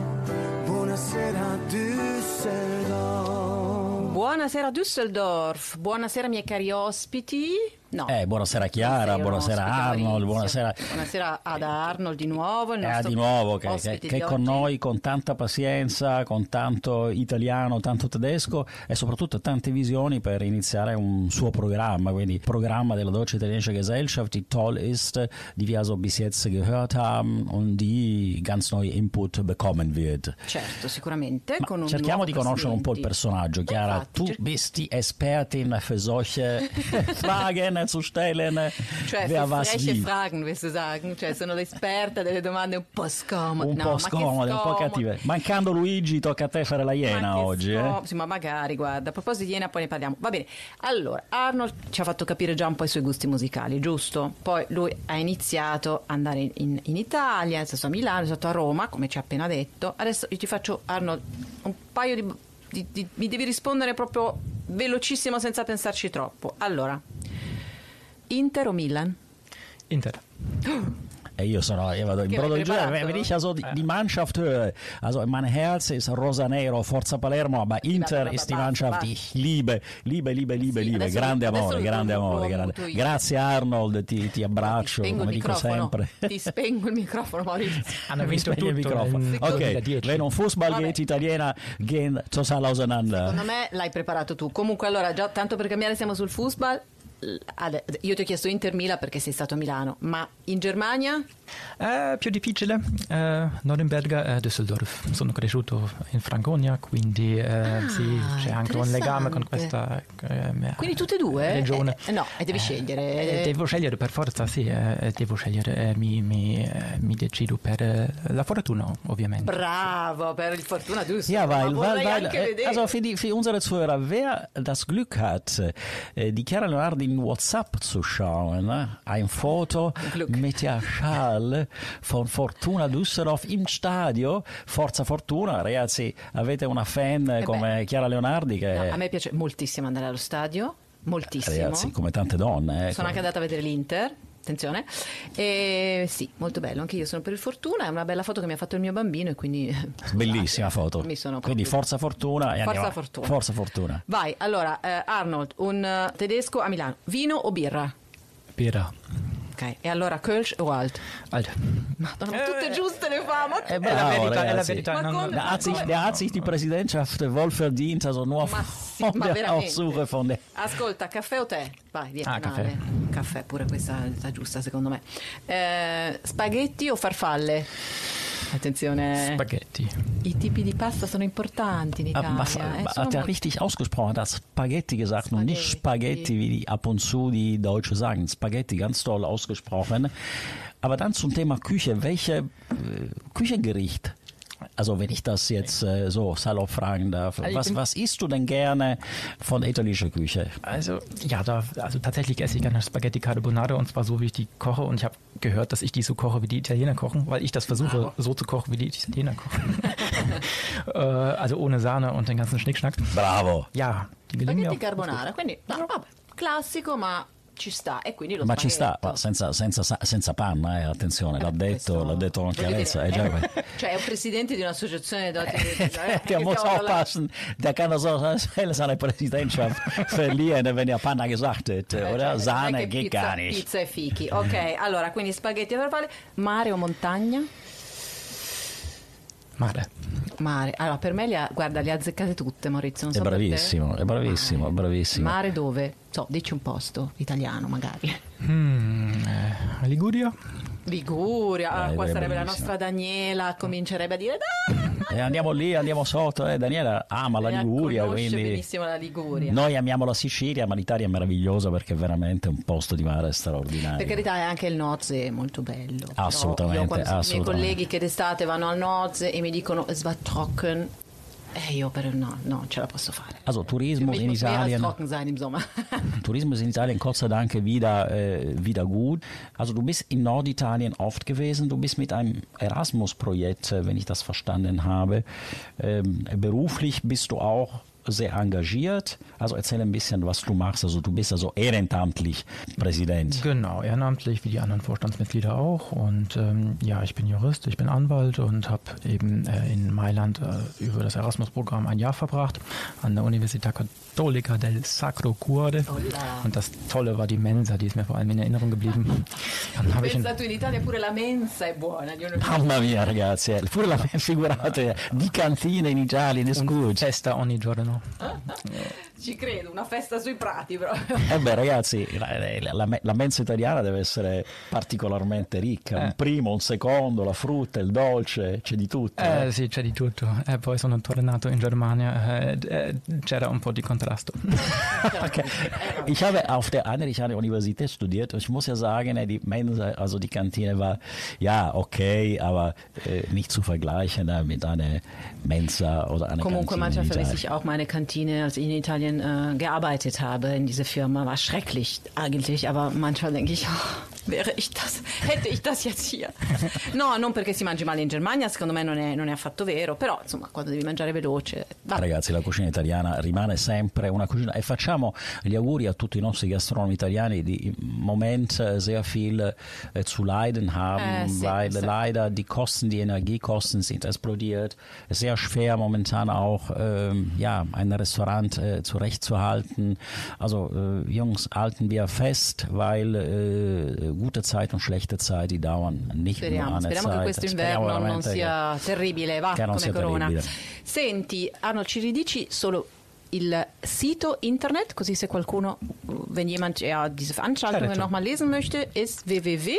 Buonasera Düsseldorf. Buonasera Düsseldorf, buonasera miei cari ospiti. No. Eh, buonasera Chiara, buonasera ospite, Arnold, buonasera. Buonasera ad Arnold di nuovo. il Eh, di nuovo che, che- che di con oggi. noi con tanta pazienza, con tanto italiano, tanto tedesco e soprattutto tante visioni per iniziare un suo Programma, quindi Programma della Deutsche Italienische Gesellschaft, die toll ist, die wir also bis jetzt gehört haben und die ganz neue Input bekommen wird. Certo, sicuramente. Cerchiamo di conoscere un po' il personaggio. Chiara, Infatti, tu cer- bist die Expertin für solche Fragen zu stellen. Cioè, Wer was freche wie. Fragen, du sagen? Cioè, sono l'esperta delle domande un po' scomode. Un No, po' scomode, un po' cattive. Mancando Luigi, tocca a te fare la iena oggi. eh? Sì, ma magari, guarda, a proposito di Iena poi ne parliamo. Va bene, allora, Arnold ci ha fatto capire già un po' i suoi gusti musicali, giusto? Poi lui ha iniziato ad andare in, in- in Italia, è stato a Milano, è stato a Roma, come ci ha appena detto. Adesso io ti faccio, Arnold, un paio di... di- di- mi devi rispondere proprio velocissimo senza pensarci troppo. Allora, Inter o Milan? Inter. E io sono, io vado in Che brodo l'hai di gioia, preparato? wenn ich also die, die Mannschaft höre, also mein Herz ist rosa-nero, Forza Palermo, aber Inter ma- ist die Mannschaft, die ich liebe, liebe, liebe, liebe, Sì, liebe, grande amore, grande amore, grande. Grazie Arnold, ti, ti abbraccio, ti come dico sempre. Ti spengo il microfono, Maurizio. Hanno Mi vinto spegni il tutto microfono. nel Ok, 2010. wenn um Fußball geht, Italiener gehen total auseinander. Secondo me l'hai preparato tu. Comunque, allora, già tanto per cambiare, siamo sul football. Io ti ho chiesto Inter Milan perché sei stato a Milano, ma in Germania? Eh, più difficile, eh, Norimberga e Düsseldorf. Sono cresciuto in Franconia, quindi eh, sì, c'è anche un legame con questa eh, Quindi tutte e due? regione. Eh, no, e devi scegliere. Eh, devo scegliere per forza, sì, eh, devo scegliere, eh, mi, mi, eh, mi decido per eh, la fortuna, ovviamente. Bravo, per il fortuna giusto. Ja, ma weil, vorrei weil, vedere. also für, die, für unsere Zuhörer, wer das Glück hat, äh, die Chiara Leonardi in WhatsApp zu schauen, ein Foto Glück. mit der Schal von Fortuna Düsseldorf im stadio, Forza Fortuna, ragazzi, avete una fan Eh come Chiara Leonardi che, No, a me piace moltissimo andare allo stadio, moltissimo. ragazzi, come tante donne, eh, Sono anche andata a vedere l'Inter. Attenzione, e sì, molto bello. Anche io sono per il fortuna. È una bella foto che mi ha fatto il mio bambino, e quindi bellissima foto. Mi sono Quindi Forza Fortuna e Forza andiamo- Fortuna. Forza Fortuna. Vai, allora, eh, Arnold, un eh, tedesco a Milano, vino o birra? Birra. Ok, e allora Kölsch o Alt? Alter. Madonna, ma tutte giuste le fa, ma Eh, È la verità, è la verità. Ma non- Der hat, sich, der hat sich die Präsidentschaft wohl verdient, also nur Ma sì, von ma der veramente. Aussuche von der Ascolta, caffè o tè? Vai, via. Ah, caffè. canale. Caffè, pure questa è giusta secondo me. Eh, spaghetti o farfalle? Attenzione, Spaghetti. i tipi di pasta sono importanti in Ah, Italia. Was, eh, sono hat er richtig ausgesprochen? Er hat Spaghetti gesagt und nicht Spaghetti. Spaghetti, wie die ab und zu die Deutsche sagen. Spaghetti, ganz toll ausgesprochen. Aber dann zum Thema Küche. Welche äh, Küchengericht? Also wenn ich das jetzt äh, so salopp fragen darf. Also Was, was isst du denn gerne von der italienischen Küche? Also, ja, da, also tatsächlich esse ich gerne Spaghetti Carbonara und zwar so, wie ich die koche. Und ich habe gehört, dass ich die so koche, wie die Italiener kochen, weil ich das versuche, so zu kochen, wie die Italiener kochen. äh, also ohne Sahne und den ganzen Schnickschnack. Bravo. Ja, die gelingen mir Spaghetti auch. carbonara, quindi no, vabbè, classico ma ci sta e quindi lo Ma ci sta, ma senza, senza, senza panna, eh, attenzione, l'ha detto, Questo- l'ha detto con chiarezza. eh, già, eh, cioè è un presidente di un'associazione doti Der muss aufpassen, der kann das auch als seine Präsidentschaft verlieren, wenn er Panna gesagt hätte, Eh, oder? cioè, Sahne è geht pizza, gar nicht. Pizza e fichi. Ok, allora, quindi spaghetti e farfalle, mare o montagna? Mare. Mare. Allora, per me le ha, guarda, le ha azzeccate tutte, Maurizio. Non È so per te. bravissimo, è bravissimo, Mare. è bravissimo. Mare dove? So, dici un posto, italiano magari. Hmm, eh, Liguria? Liguria, ah, Eh, qua è sarebbe la bellissimo. nostra Daniela, comincerebbe a dire dai! E andiamo lì, andiamo sotto, eh, Daniela ama la Daniela Liguria, quindi benissimo la Liguria. noi amiamo la Sicilia, ma l'Italia è meravigliosa perché è veramente un posto di mare straordinario. Per carità, è anche il Nozze è molto bello. Assolutamente, Io sento i miei assolutamente. colleghi che d'estate vanno al Nozze e mi dicono es war trocken, e io però no, no, ce la posso fare. Also Tourismus in Italien. trocken sein im Sommer. Tourismus in Italien Gott sei Dank wieder, äh, wieder gut. Also du bist in Norditalien oft gewesen, du bist mit einem Erasmus-Projekt, wenn ich das verstanden habe. Ähm, beruflich bist du auch sehr engagiert. Also erzähl ein bisschen, was du machst. Also du bist also ehrenamtlich Präsident. Genau, ehrenamtlich wie die anderen Vorstandsmitglieder auch. Und ähm, ja, ich bin Jurist, ich bin Anwalt und habe eben äh, in Mailand äh, über das Erasmus-Programm ein Jahr verbracht an der Università Cattolica del Sacro Cuore. Und das Tolle war die Mensa, die ist mir vor allem in Erinnerung geblieben. Dann habe ich in, Pensato in Italia pure la mensa è buona. Ne- Mamma mia ragazzi, eh, pure la figurate di cantina in Italia, in scudo. festa ogni giorno. Ci credo, una festa sui prati proprio. Eh beh ragazzi, la, la- la mensa italiana deve essere particolarmente ricca, un Eh. primo, un secondo, la frutta, il dolce, c'è di tutto. Eh eh. sì, c'è di tutto. E poi sono tornato in Germania, eh, eh, c'era un po' di contrasto. Okay. Ich habe auf der amerikanischen Universität studiert und ich muss ja sagen, die Mensa, also die Kantine war ja okay, aber äh, nicht zu vergleichen äh, mit einer Mensa oder einer Comunque Kantine manchmal in vermisse ich auch meine Kantine, als ich in Italien äh, gearbeitet habe in dieser Firma. War schrecklich eigentlich, aber manchmal denke ich, oh, wäre ich das, hätte ich das jetzt hier. No, non perché si mangi male in Germania, secondo me non è, non è affatto vero, però insomma quando devi mangiare veloce... va. Ragazzi, la cucina italiana rimane sempre una cucina e facciamo gli auguri a tutti i nostri gastronomi italiani, im Moment sehr viel äh, zu leiden haben, Äh, sì, weil sì. leider die Kosten, die Energiekosten sind explodiert. Sehr schwer momentan auch ähm, ja, ein Restaurant äh, zurechtzuhalten. Also äh, Jungs, halten wir fest, weil äh, gute Zeit und schlechte Zeit, die dauern nicht nur Speriamo, eine speriamo che Zeit. questo Speriamo inverno non veramente che- sia terribile, va, che non come corona. terribile. Senti, Arnold, ci ridici solo il sito internet, così se qualcuno, wenn jemand ja, diese Veranstaltungen Certo. nochmal lesen möchte, ist www.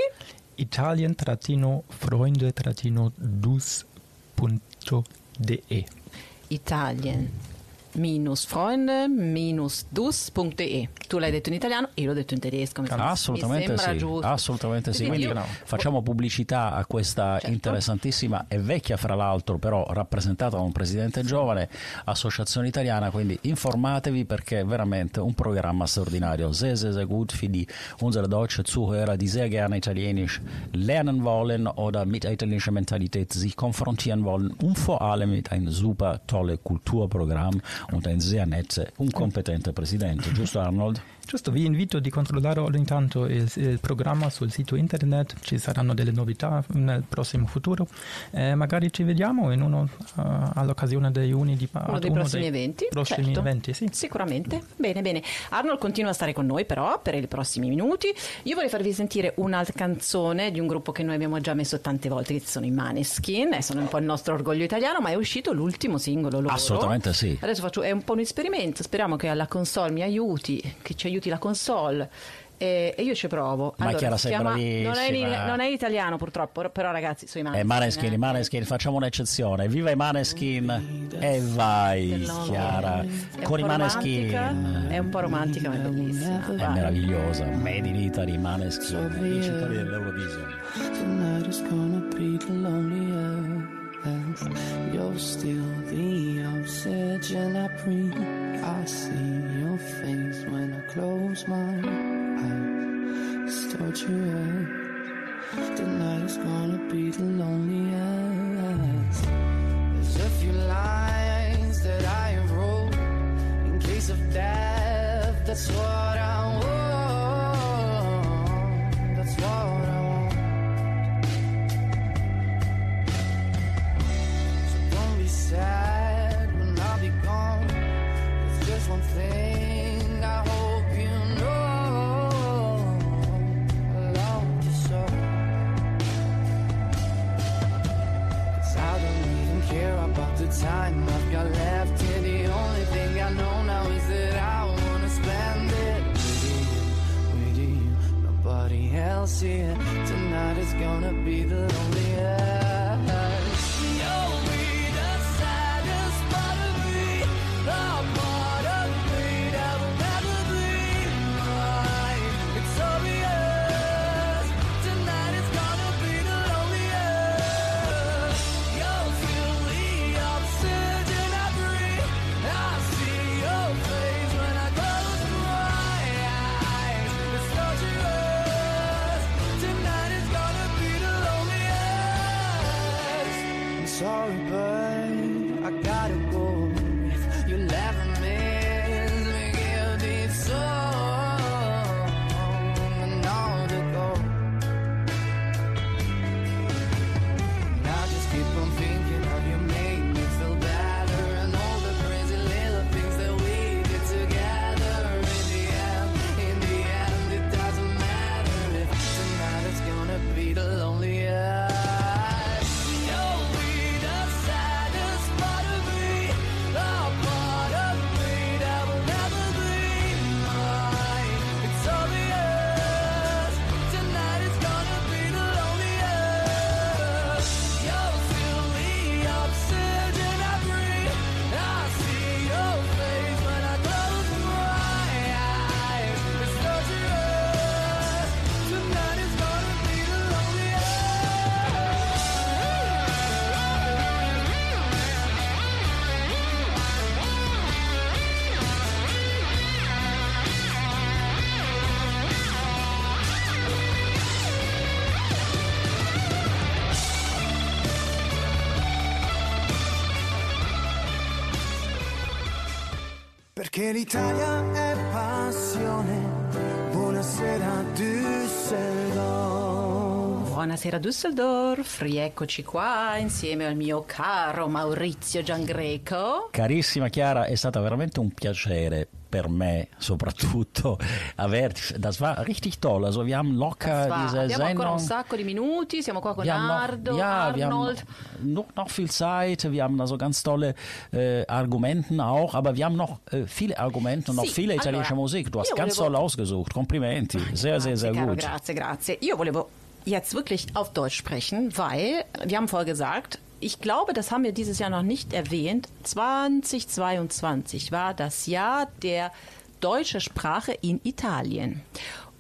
Italien-freunde-dus.de Italien minus freunde minus dus.de tu l'hai detto in italiano io l'ho detto in tedesco mi sembra- Assolutamente mi sembra sì, giusto assolutamente sì. Quindi Quindi facciamo pubblicità a questa Certo. interessantissima e vecchia, fra l'altro, però rappresentata da un presidente giovane, associazione italiana. Quindi informatevi perché è veramente un programma straordinario. Sehr, sehr, sehr gut für die unsere deutsche Zuhörer, die sehr gerne Italienisch lernen wollen oder mit italienischer Mentalität sich konfrontieren wollen und vor allem mit einem super tolle Kulturprogramm sehr netter und kompetenter Presidente. Giusto Arnold? Giusto, vi invito di controllare ogni tanto il, il programma sul sito internet, ci saranno delle novità nel prossimo futuro. Eh, magari ci vediamo in uno, eh, all'occasione dei uni di uno dei prossimi eventi Prossimi certo. eventi, sì. sicuramente bene bene Arnold continua a stare con noi però per i prossimi minuti io vorrei farvi sentire un'altra canzone di un gruppo che noi abbiamo già messo tante volte che sono i Maneskin e sono un po' il nostro orgoglio italiano ma è uscito l'ultimo singolo loro Assolutamente sì. adesso faccio è un po' un esperimento speriamo che alla console mi aiuti che ci aiuti la console e, e io ci provo Ma allora, Chiara, sei chiama- non, è in, bravissima. non è in italiano purtroppo però ragazzi sui E Maneskin Maneskin, eh. i Maneskin, facciamo un'eccezione. Viva i Maneskin! E vai, Chiara. È Con i Maneskin. È un po' romantica, ma è bellissima. È Vai. meravigliosa. Made in Italy, Maneskin, vincitori dell'Eurovision. Tonight is gonna be the loneliest. You're still the oxygen I breathe. I see your face when I close my eyes. It's torture. Tonight is gonna be the loneliest. There's a few lines that I have wrote in case of death. That's what I want. That's what time I've got left And the only thing I know now is that I wanna spend it. With you, with you, nobody else here. Tonight is gonna be the lonely l'Italia è passione. Buonasera Düsseldorf. Buonasera Düsseldorf, rieccoci qua insieme al mio caro Maurizio Giangreco. Carissima Chiara, è stato veramente un piacere per me soprattutto aver, das war richtig toll, also wir haben locker diese abbiamo ancora un Sendung sacco di minuti, siamo qua con wir Ardo, noch, ja, wir haben Arnold. noch, noch viel Zeit, wir haben also ganz tolle äh, Argumenten auch, aber wir haben noch äh, viele Argumente noch Sì, viele italienische allora, Musik. Du hast ganz volevo- toll ausgesucht, Komplimenti, sehr, sehr, sehr Grazie, caro, gut. Grazie, grazie. Io volevo jetzt wirklich auf Deutsch sprechen, weil wir haben vorher gesagt, ich glaube, das haben wir dieses Jahr noch nicht erwähnt. 2022 war das Jahr der deutschen Sprache in Italien.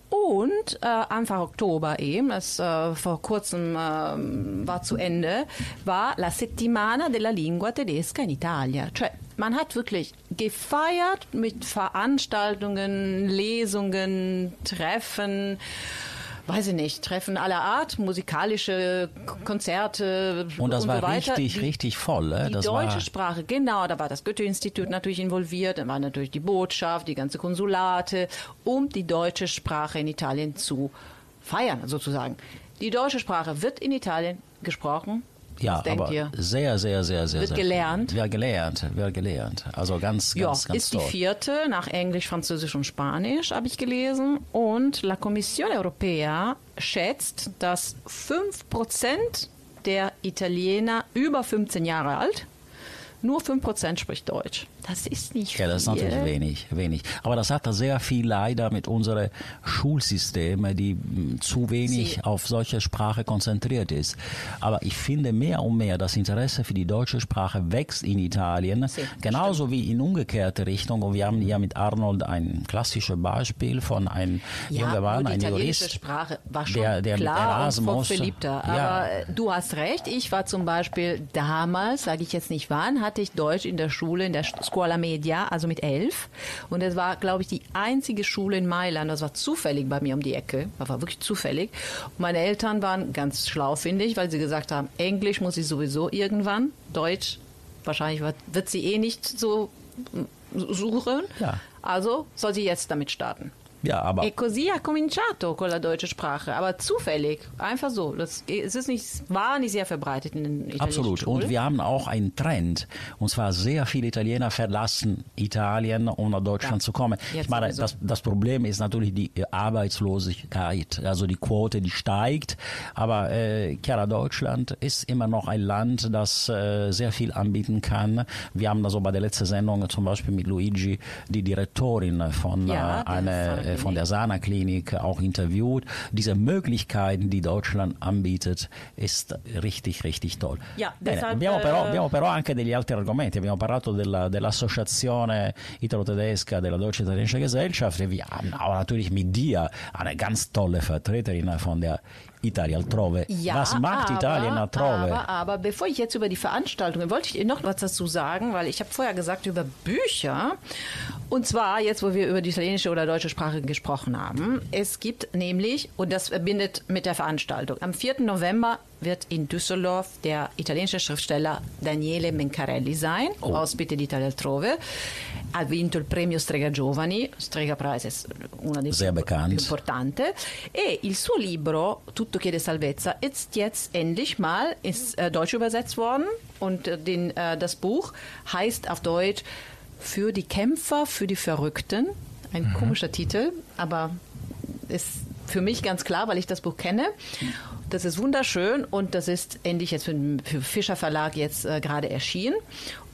Und äh, Anfang Oktober eben, das äh, vor kurzem ähm, war zu Ende, war La Settimana della Lingua Tedesca in Italia. Man hat wirklich gefeiert mit Veranstaltungen, Lesungen, Treffen, weiß ich nicht, Treffen aller Art, musikalische Konzerte Und das so war weiter. richtig, richtig voll. äh, die Das deutsche Sprache, genau, da war das Goethe-Institut natürlich involviert, da war natürlich die Botschaft, die ganze Konsulate, um die deutsche Sprache in Italien zu feiern, sozusagen. Die deutsche Sprache wird in Italien gesprochen. Ja, Was denkt aber ihr? sehr, sehr, sehr, sehr, Wird sehr. gelernt? Wird gelernt, wird gelernt. Also ganz, Ja, ganz, ganz ist die toll. vierte nach Englisch, Französisch und Spanisch, habe ich gelesen. Und La Commissione Europea schätzt, dass 5% der Italiener über 15 Jahre alt, nur 5% spricht Deutsch. Das ist nicht Ja, das ist natürlich wenig, wenig. Aber das hat sehr viel leider mit unseren Schulsystemen, die mh, zu wenig Sie- auf solche Sprache konzentriert ist. Aber ich finde mehr und mehr, das Interesse für die deutsche Sprache wächst in Italien, Sie, genauso wie in umgekehrte Richtung. Und wir haben ja mit Arnold ein klassisches Beispiel von einem Ja, jungen Mann, nur die ein italienische Jurist. Sprache war schon der- der klar und Erasmus- verliebter. Ja. Aber äh, du hast recht. Ich war zum Beispiel damals, sage ich jetzt nicht wann, hatte ich Deutsch in der Schule, in der Scuola Media, also mit elf. Und es war, glaube ich, die einzige Schule in Mailand. Das war zufällig bei mir um die Ecke. Das war wirklich zufällig. Und meine Eltern waren ganz schlau, finde ich, weil sie gesagt haben, Englisch muss ich sowieso irgendwann, Deutsch wahrscheinlich wird, sie eh nicht so mm, suchen. Ja. Also soll sie jetzt damit starten. Ja, aber E così ha cominciato con la deutsche Sprache, aber zufällig, einfach so. Das, es ist nicht, war nicht sehr verbreitet in den italienischen Absolut. Schulen. Und wir haben auch einen Trend. Und zwar sehr viele Italiener verlassen Italien, um nach Deutschland Ja. zu kommen. Jetzt ich meine, das, das Problem ist natürlich die äh, Arbeitslosigkeit. Also die Quote, die steigt. Aber äh, Chiara, Deutschland ist immer noch ein Land, das äh, sehr viel anbieten kann. Wir haben also bei der letzten Sendung zum Beispiel mit Luigi die Direktorin von, Ja, äh, einer, äh, von der Sana Klinik auch interviewt. Diese Möglichkeiten, die Deutschland anbietet, ist richtig, richtig toll. Ja, Bene, abbiamo, però, eh, abbiamo però anche degli altri argomenti. Abbiamo parlato della, dell'Associazione Italo-Tedesca della Deutsche Italienische Gesellschaft. Wir haben auch natürlich mit dir eine ganz tolle Vertreterin von der Italia Altrove. Ja, Was macht aber, Italien Altrove? Aber, aber bevor ich jetzt über die Veranstaltungen, wollte ich noch was dazu sagen, weil ich habe vorher gesagt über Bücher. Und zwar jetzt, wo wir über die italienische oder deutsche Sprache gesprochen haben. Es gibt nämlich, und das verbindet mit der Veranstaltung, am 4. November wird in Düsseldorf der italienische Schriftsteller Daniele Mencarelli sein, Oh. ospite di Italia Altrove. Ha vinto il premio Strega Giovani, Strega Prize è una dei Sehr più, bekannt. più importante. E il suo libro, Tutto chiede salvezza, ist jetzt endlich mal ins äh, Deutsch übersetzt worden. Und äh, den, äh, das Buch heißt auf Deutsch Für die Kämpfer, für die Verrückten. Ein komischer Titel, aber ist für mich ganz klar, weil ich das Buch kenne. Das ist wunderschön und das ist endlich jetzt für für Fischer Verlag jetzt äh, gerade erschienen.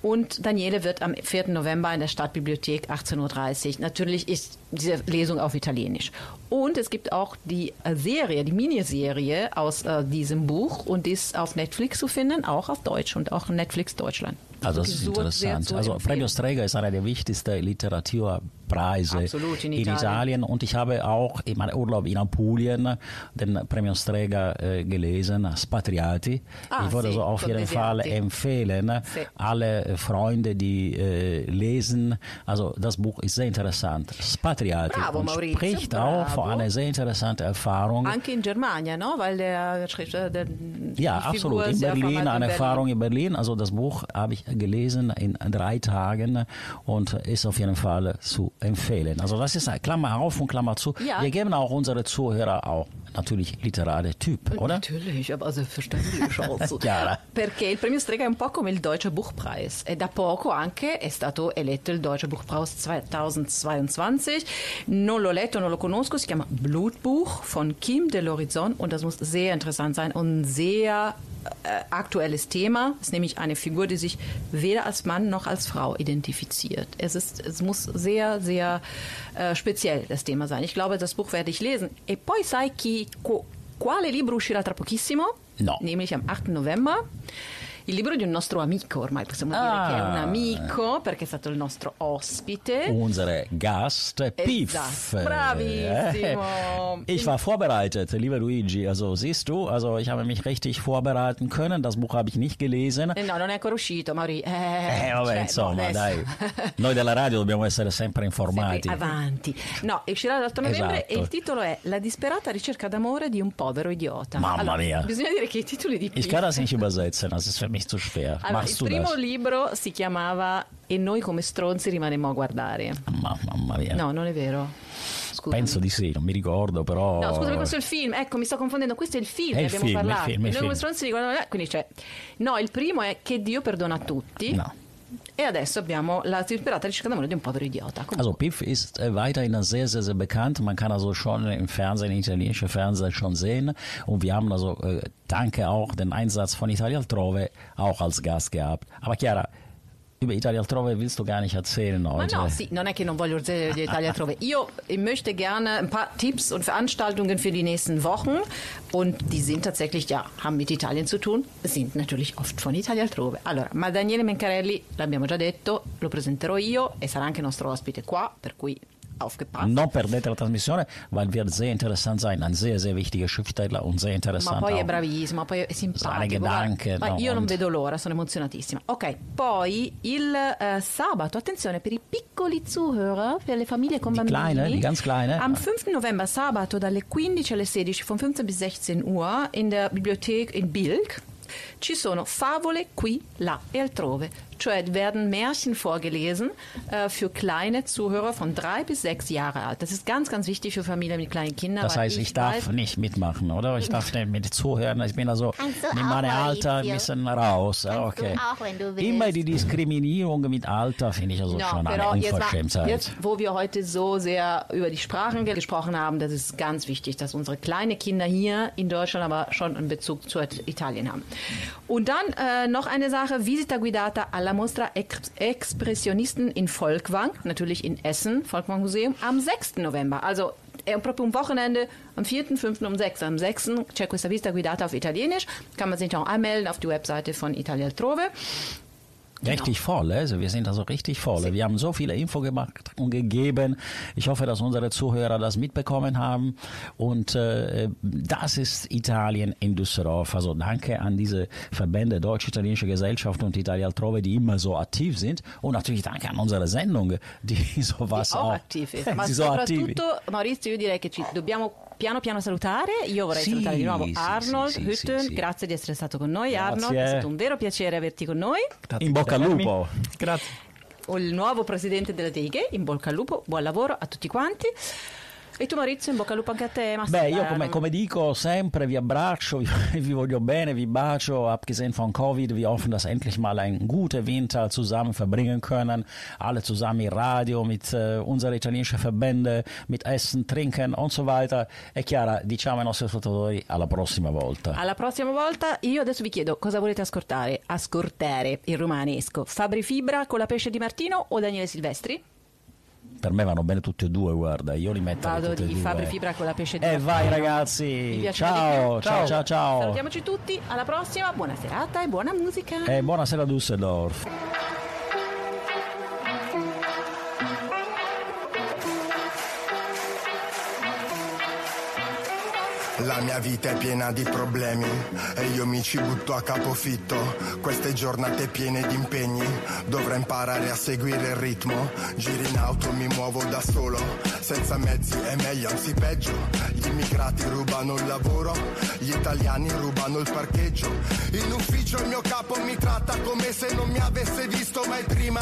Und Daniele wird am 4. November in der Stadtbibliothek 18.30 Uhr. Natürlich ist diese Lesung auf Italienisch. Und es gibt auch die äh, Serie, die Miniserie aus äh, diesem Buch und die ist auf Netflix zu finden, auch auf Deutsch und auch Netflix Deutschland. Also das ist interessant. Also. Premio Strega ist einer der wichtigsten Literaturpreise Absolut, in in Italien. Italien. Und ich habe auch in meinem Urlaub in Apulien den Premio Strega äh, gelesen, Spatriati. Ah, ich würde sì, so auf jeden Fall empfehlen, Sì. alle äh, Freunde, die äh, lesen. Also das Buch ist sehr interessant. Spatriati Bravo, und Maurizio, spricht auch von bravo. einer sehr interessanten Erfahrung. Anche in Germania, no? Weil der Schriftsteller, der, Ja, absolut. In Berlin, eine in Erfahrung in Berlin. Also das Buch habe ich gelesen in drei Tagen und ist auf jeden Fall zu empfehlen. Also das ist Klammer auf und Klammer zu. Ja. Wir geben auch unsere Zuhörer auch natürlich literarische Typ, oder? Natürlich, aber also. Chiara. Perché il premio Strega è un po' come il Deutsche Buchpreis da poco anche è stato eletto il Deutsche Buchpreis 2022. Non l'ho letto, non lo conosco, si chiama Blutbuch von Kim de l'Horizon und das muss sehr interessant sein und ein sehr äh, aktuelles Thema. Es ist nämlich eine Figur, die sich weder als Mann noch als Frau identifiziert. Es, ist, es muss sehr, sehr äh, speziell das Thema sein. Ich glaube, das Buch werde ich lesen. E poi sai chi, qu- quale libro uscirà tra pochissimo? No. Nämlich am 8 november. Il libro di un nostro amico, ormai possiamo dire Ah. che è un amico perché è stato il nostro ospite. Unsere Gast Piff. Esatto. Bravissimo. Ich war vorbereitet, lieber Luigi. Also siehst du, also ich habe mich richtig vorbereiten können. Das Buch habe ich nicht gelesen. Eh, No, non è ancora uscito, Mauri. Eh, Eh vabbè, cioè, insomma, adesso- dai. Noi della radio dobbiamo essere sempre informati. Sempre avanti. No, uscirà l'8 novembre Esatto. e il titolo è La disperata ricerca d'amore di un povero idiota. Mamma Allora, mia. Bisogna dire che i titoli di Ich Piff- kann das nicht übersetzen, das ist für mich zu schwer. Allora, Machst il primo das? libro si chiamava E noi come stronzi rimanemmo a guardare. Ma- mamma mia. No, non è vero. Scusa. Penso di sì, non mi ricordo, però. No, scusami, questo è il film. Ecco, mi sto confondendo. Questo è il film, il abbiamo film, il parlato. film, il E noi come film. stronzi riguardano- Quindi c'è. No, il primo è Che Dio perdona a tutti. No. E adesso abbiamo La disperata ricerca d'amore di un povero idiota. Comunque, Also Piff ist äh, weiterhin sehr, sehr, sehr bekannt. Man kann also schon im Fernsehen, italienische Fernsehen schon sehen. Und wir haben also, äh, danke auch den Einsatz von Italia Altrove auch als Gast gehabt. Aber Chiara, über Italia Altrove willst du gar nicht erzählen Ma heute. no, sì, non è che non voglio erzählen di Italia altrove. Io möchte gerne ein paar Tipps und Veranstaltungen für die nächsten Wochen. Und die sind tatsächlich, ja, haben mit Italien zu tun, sind natürlich oft von Italia altrove. Allora, ma Daniele Mencarelli, l'abbiamo già detto, lo presenterò io e sarà anche nostro ospite qua, per cui aufgepasst. Non perdete la trasmissione, weil wird sehr interessant sein. Ein sehr, sehr wichtiger Schriftsteller und sehr Ma interessant poi è bravissimo, poi è simpatico. Gedanken. Ma no, io non vedo l'ora, sono emozionatissima. Ok, poi il eh, sabato, attenzione, per i piccoli Zuhörer, per le famiglie con Die bambini. kleine, die ganz kleine. Am 5. November, sabato, dalle 15 alle 16, von 15 bis 16 Uhr, in der Bibliothek in Bilk, ci sono favole qui, là e altrove. Cioè werden Märchen vorgelesen äh, für kleine Zuhörer von drei bis sechs Jahre alt. Das ist ganz, ganz wichtig für Familien mit kleinen Kindern. Das heißt, ich darf weiß- nicht mitmachen, oder? Ich darf nicht mit zuhören. Ich bin also mit meinem Alter ein bisschen raus. Kannst du okay. auch, wenn du willst. Immer die Diskriminierung mit Alter finde ich also Ja, schon eine però jetzt, war, Unverschämtheit. jetzt, wo wir heute so sehr über die Sprachen ge- gesprochen haben, das ist ganz wichtig, dass unsere kleinen Kinder hier in Deutschland aber schon einen Bezug zu Italien haben. Und dann äh, noch eine Sache, Visita guidata alla Mostra Ex Expressionisten in Volkwang, natürlich in Essen, Volkwang Museum, am 6. November. Also proprio un Wochenende am 4., 5. um 6. Am 6. c'è questa visita guidata auf Italienisch, kann man sich auch anmelden auf die Webseite von Italia Altrove. Richtig voll, also wir sind also richtig voll. Wir haben so viele Info gemacht und gegeben. Ich hoffe, dass unsere Zuhörer das mitbekommen haben. Und äh, das ist Italien in Düsseldorf. Also danke an diese Verbände Deutsch-Italienische Gesellschaft und Italia Altrove, die immer so aktiv sind. Und natürlich danke an unsere Sendung, die sowas che auch auch, attiv ist. Ma die so aktiv soprattutto, Maurizio, io direi che ci dobbiamo piano piano salutare. Io vorrei Sì, salutare di nuovo sì, Arnold sì, sì, Hütten. sì, sì. Grazie di essere stato con noi, Grazie. Arnold. È stato un vero piacere averti con noi. Grazie In bocca al lupo. Grazie. O il nuovo presidente della DIG, in bocca al lupo, buon lavoro a tutti quanti. E tu Maurizio, in bocca al lupo anche a te. Ma Beh, io come, come dico sempre, vi abbraccio, vi, vi voglio bene, vi bacio, abgesehen von Covid, wir hoffen, dass endlich mal ein guter Winter zusammen verbringen können, alle zusammen im Radio, mit äh, unseren italienischen Verbände, mit Essen, Trinken und so weiter. E Chiara, diciamo ai nostri ascoltatori alla prossima volta. Alla prossima volta, io adesso vi chiedo cosa volete ascoltare, ascoltare il romanesco. Fabri Fibra con la pesce di Martino o Daniele Silvestri? Per me vanno bene tutti e due, guarda, io li metto Vado di. Fabri Fibra con la pesce di E Martino. vai ragazzi, ciao, ciao, ciao, ciao. Salutiamoci tutti, alla prossima, buona serata e buona musica. E buonasera Düsseldorf. La mia vita è piena di problemi e io mi ci butto a capofitto. Queste giornate piene di impegni, dovrei imparare a seguire il ritmo. Giri in auto, mi muovo da solo, senza mezzi è meglio, anzi peggio. Gli immigrati rubano il lavoro, gli italiani rubano il parcheggio. In ufficio il mio capo mi tratta come se non mi avesse visto mai prima.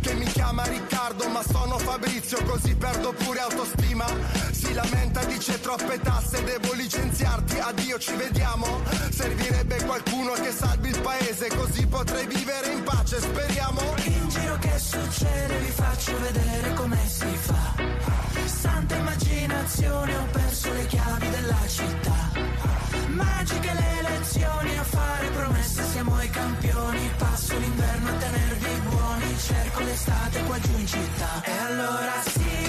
Che mi chiama Riccardo, ma sono Fabrizio, così perdo pure autostima. Si lamenta, dice troppe tasse, devo licenziarti, addio ci vediamo. Servirebbe qualcuno che salvi il paese, così potrei vivere in pace, speriamo. In giro che succede, vi faccio vedere come si fa. Santa immaginazione, ho perso le chiavi della città. Magiche le elezioni, a fare promesse siamo i campioni. Passo l'inverno a tenervi buoni, cerco l'estate qua giù in città. E allora sì,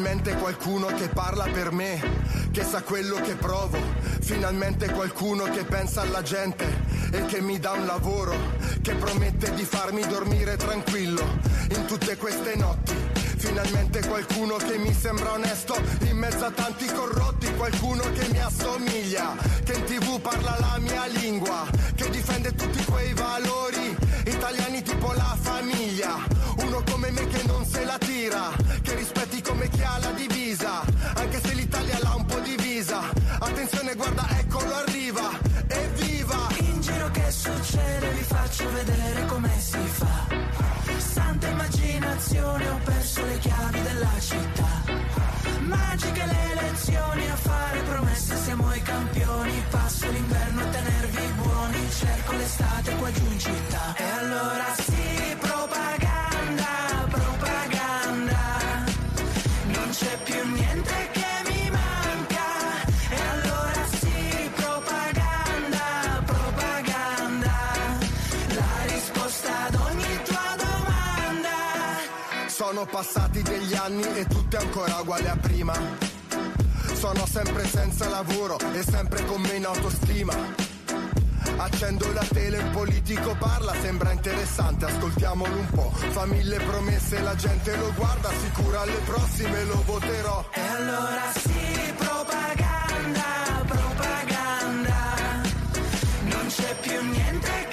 Finalmente qualcuno che parla per me, che sa quello che provo. Finalmente qualcuno che pensa alla gente e che mi dà un lavoro, che promette di farmi dormire tranquillo in tutte queste notti. Finalmente qualcuno che mi sembra onesto in mezzo a tanti corrotti, qualcuno che mi assomiglia, che in tv parla la mia lingua, che difende tutti quei valori italiani tipo la famiglia. Uno come me che non se la tira, che rispetti come chi ha la divisa, anche se l'Italia l'ha un po' divisa. Attenzione, guarda, eccolo arriva, evviva! In giro che succede, vi faccio vedere come si fa. Santa immaginazione, ho perso le chiavi della città. Magiche le elezioni, a fare promesse siamo i campioni. Passo l'inverno a tenervi buoni, cerco l'estate qua giù in città. E allora Sono passati degli anni e tutto è ancora uguale a prima. Sono sempre senza lavoro e sempre con meno autostima. Accendo la tele, il politico parla, sembra interessante, ascoltiamolo un po'. Fa mille promesse, la gente lo guarda, sicura alle prossime lo voterò. E allora sì, propaganda, propaganda, non c'è più niente che